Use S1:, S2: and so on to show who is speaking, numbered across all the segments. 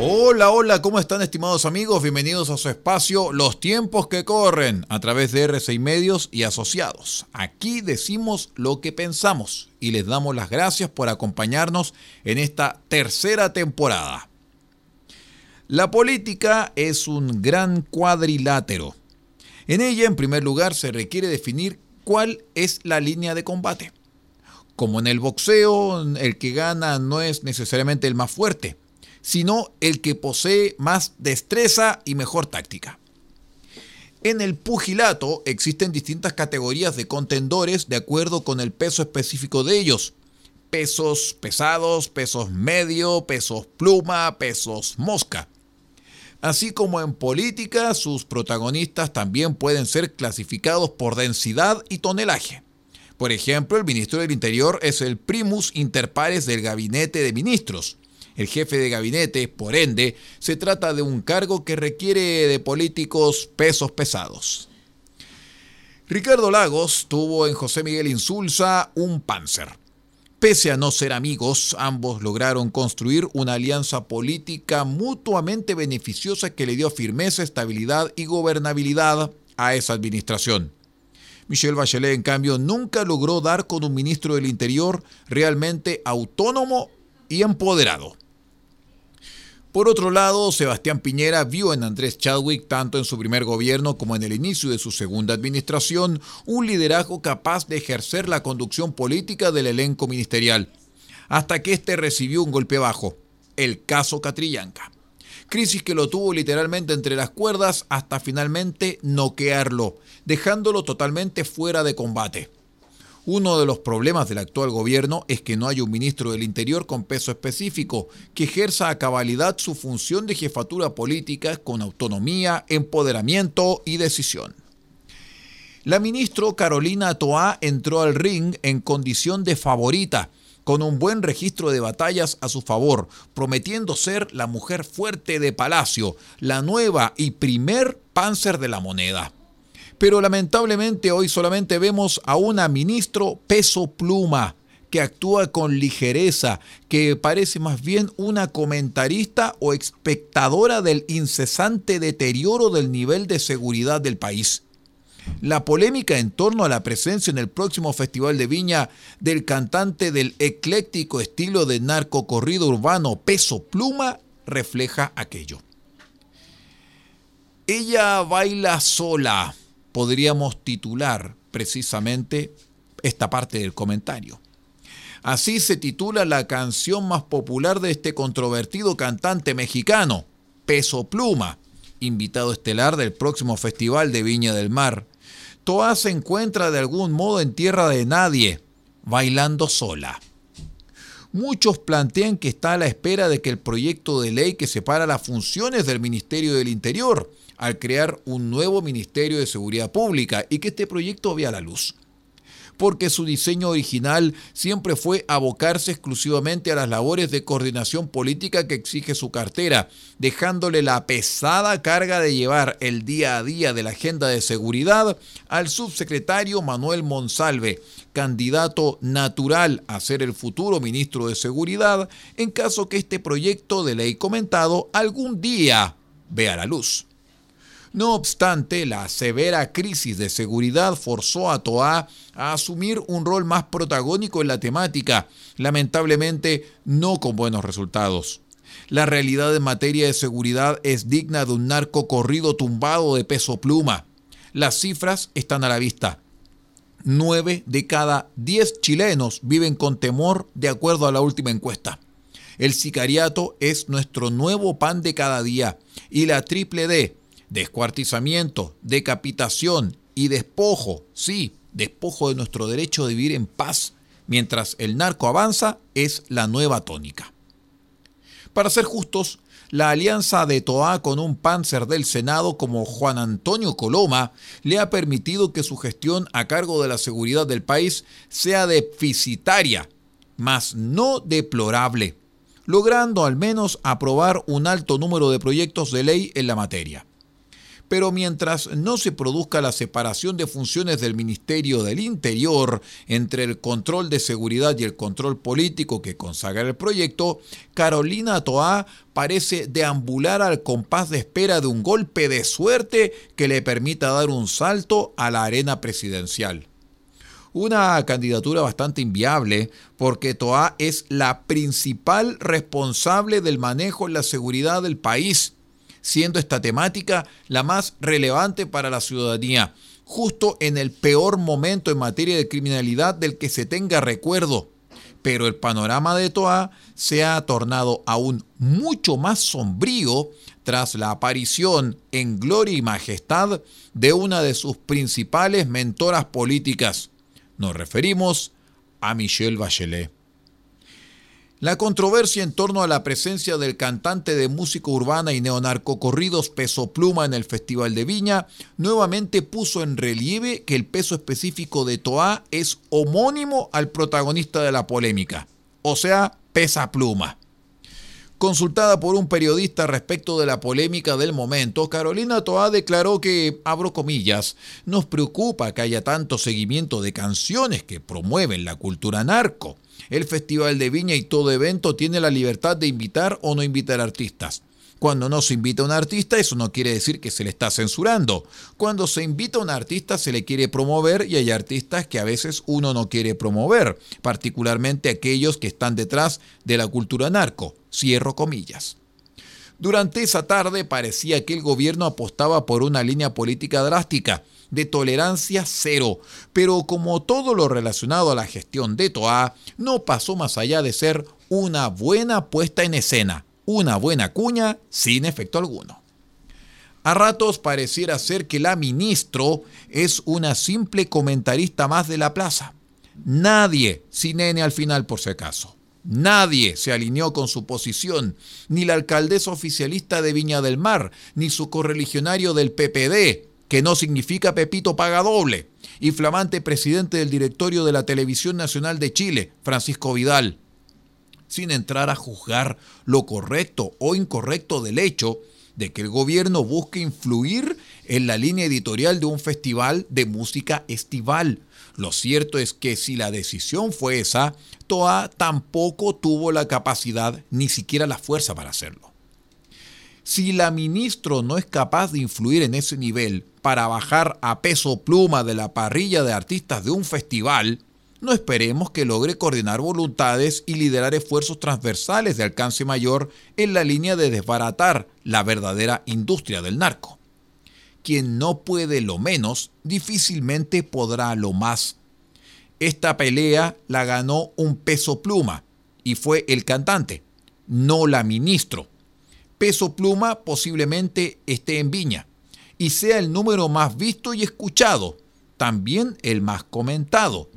S1: Hola, hola, ¿cómo están estimados amigos? Bienvenidos a su espacio Los tiempos que corren a través de R6 Medios y Asociados. Aquí decimos lo que pensamos y les damos las gracias por acompañarnos en esta tercera temporada. La política es un gran cuadrilátero. En ella, en primer lugar, se requiere definir cuál es la línea de combate. Como en el boxeo, el que gana no es necesariamente el más fuerte, sino el que posee más destreza y mejor táctica. En el pugilato existen distintas categorías de contendores de acuerdo con el peso específico de ellos. Pesos pesados, pesos medio, pesos pluma, pesos mosca. Así como en política, sus protagonistas también pueden ser clasificados por densidad y tonelaje. Por ejemplo, el ministro del Interior es el primus inter pares del gabinete de ministros el jefe de gabinete, por ende, se trata de un cargo que requiere de políticos pesos pesados. Ricardo Lagos tuvo en José Miguel Insulza un Panzer. Pese a no ser amigos, ambos lograron construir una alianza política mutuamente beneficiosa que le dio firmeza, estabilidad y gobernabilidad a esa administración. Michelle Bachelet, en cambio, nunca logró dar con un ministro del Interior realmente autónomo y empoderado. Por otro lado, Sebastián Piñera vio en Andrés Chadwick, tanto en su primer gobierno como en el inicio de su segunda administración, un liderazgo capaz de ejercer la conducción política del elenco ministerial, hasta que éste recibió un golpe bajo, el caso Catrillanca. Crisis que lo tuvo literalmente entre las cuerdas hasta finalmente noquearlo, dejándolo totalmente fuera de combate. Uno de los problemas del actual gobierno es que no hay un ministro del Interior con peso específico que ejerza a cabalidad su función de jefatura política con autonomía, empoderamiento y decisión. La ministra Carolina Toá entró al ring en condición de favorita, con un buen registro de batallas a su favor, prometiendo ser la mujer fuerte de Palacio, la nueva y primer Panzer de la moneda pero lamentablemente hoy solamente vemos a una ministro peso pluma que actúa con ligereza, que parece más bien una comentarista o espectadora del incesante deterioro del nivel de seguridad del país. La polémica en torno a la presencia en el próximo Festival de Viña del cantante del ecléctico estilo de narco corrido urbano Peso Pluma refleja aquello. Ella baila sola, podríamos titular precisamente esta parte del comentario. Así se titula la canción más popular de este controvertido cantante mexicano, Peso Pluma, invitado estelar del próximo Festival de Viña del Mar. Toa se encuentra de algún modo en tierra de nadie, bailando sola. Muchos plantean que está a la espera de que el proyecto de ley que separa las funciones del Ministerio del Interior al crear un nuevo Ministerio de Seguridad Pública y que este proyecto vea la luz. Porque su diseño original siempre fue abocarse exclusivamente a las labores de coordinación política que exige su cartera, dejándole la pesada carga de llevar el día a día de la agenda de seguridad al subsecretario Manuel Monsalve, candidato natural a ser el futuro ministro de Seguridad, en caso que este proyecto de ley comentado algún día vea la luz. No obstante, la severa crisis de seguridad forzó a Toa a asumir un rol más protagónico en la temática, lamentablemente no con buenos resultados. La realidad en materia de seguridad es digna de un narco corrido tumbado de peso pluma. Las cifras están a la vista. Nueve de cada diez chilenos viven con temor de acuerdo a la última encuesta. El sicariato es nuestro nuevo pan de cada día y la triple D, descuartizamiento, decapitación y despojo, sí, despojo de nuestro derecho de vivir en paz mientras el narco avanza, es la nueva tónica. Para ser justos, la alianza de Toa con un panzer del Senado como Juan Antonio Coloma le ha permitido que su gestión a cargo de la seguridad del país sea deficitaria, mas no deplorable, logrando al menos aprobar un alto número de proyectos de ley en la materia. Pero mientras no se produzca la separación de funciones del Ministerio del Interior entre el control de seguridad y el control político que consagra el proyecto, Carolina Toá parece deambular al compás de espera de un golpe de suerte que le permita dar un salto a la arena presidencial. Una candidatura bastante inviable porque Toá es la principal responsable del manejo en la seguridad del país siendo esta temática la más relevante para la ciudadanía, justo en el peor momento en materia de criminalidad del que se tenga recuerdo. Pero el panorama de Toa se ha tornado aún mucho más sombrío tras la aparición en gloria y majestad de una de sus principales mentoras políticas. Nos referimos a Michelle Bachelet. La controversia en torno a la presencia del cantante de música urbana y neonarcocorridos Peso Pluma en el Festival de Viña nuevamente puso en relieve que el peso específico de Toa es homónimo al protagonista de la polémica, o sea, Pesa Pluma. Consultada por un periodista respecto de la polémica del momento, Carolina Toa declaró que, abro comillas, nos preocupa que haya tanto seguimiento de canciones que promueven la cultura narco el Festival de Viña y todo evento tiene la libertad de invitar o no invitar artistas. Cuando no se invita a un artista, eso no quiere decir que se le está censurando. Cuando se invita a un artista, se le quiere promover y hay artistas que a veces uno no quiere promover, particularmente aquellos que están detrás de la cultura narco. Cierro comillas. Durante esa tarde parecía que el gobierno apostaba por una línea política drástica de tolerancia cero, pero como todo lo relacionado a la gestión de Toa, no pasó más allá de ser una buena puesta en escena, una buena cuña sin efecto alguno. A ratos pareciera ser que la ministro es una simple comentarista más de la plaza. Nadie, sin N al final por si acaso, nadie se alineó con su posición, ni la alcaldesa oficialista de Viña del Mar, ni su correligionario del PPD, que no significa Pepito paga doble, y flamante presidente del directorio de la Televisión Nacional de Chile, Francisco Vidal. Sin entrar a juzgar lo correcto o incorrecto del hecho de que el gobierno busque influir en la línea editorial de un festival de música estival. Lo cierto es que si la decisión fue esa, Toa tampoco tuvo la capacidad ni siquiera la fuerza para hacerlo. Si la ministro no es capaz de influir en ese nivel para bajar a peso pluma de la parrilla de artistas de un festival, no esperemos que logre coordinar voluntades y liderar esfuerzos transversales de alcance mayor en la línea de desbaratar la verdadera industria del narco. Quien no puede lo menos, difícilmente podrá lo más. Esta pelea la ganó un peso pluma y fue el cantante, no la ministro Peso Pluma posiblemente esté en Viña y sea el número más visto y escuchado, también el más comentado,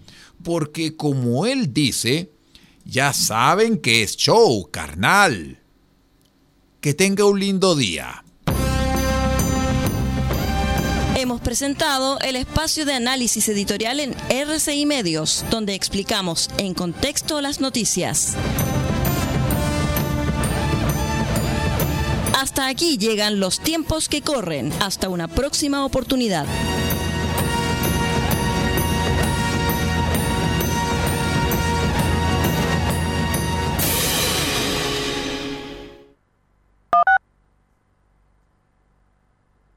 S1: porque como él dice, ya saben que es show, carnal. Que tenga un lindo día.
S2: Hemos presentado el espacio de análisis editorial en RCI Medios, donde explicamos en contexto las noticias. Hasta aquí llegan los tiempos que corren. Hasta una próxima oportunidad.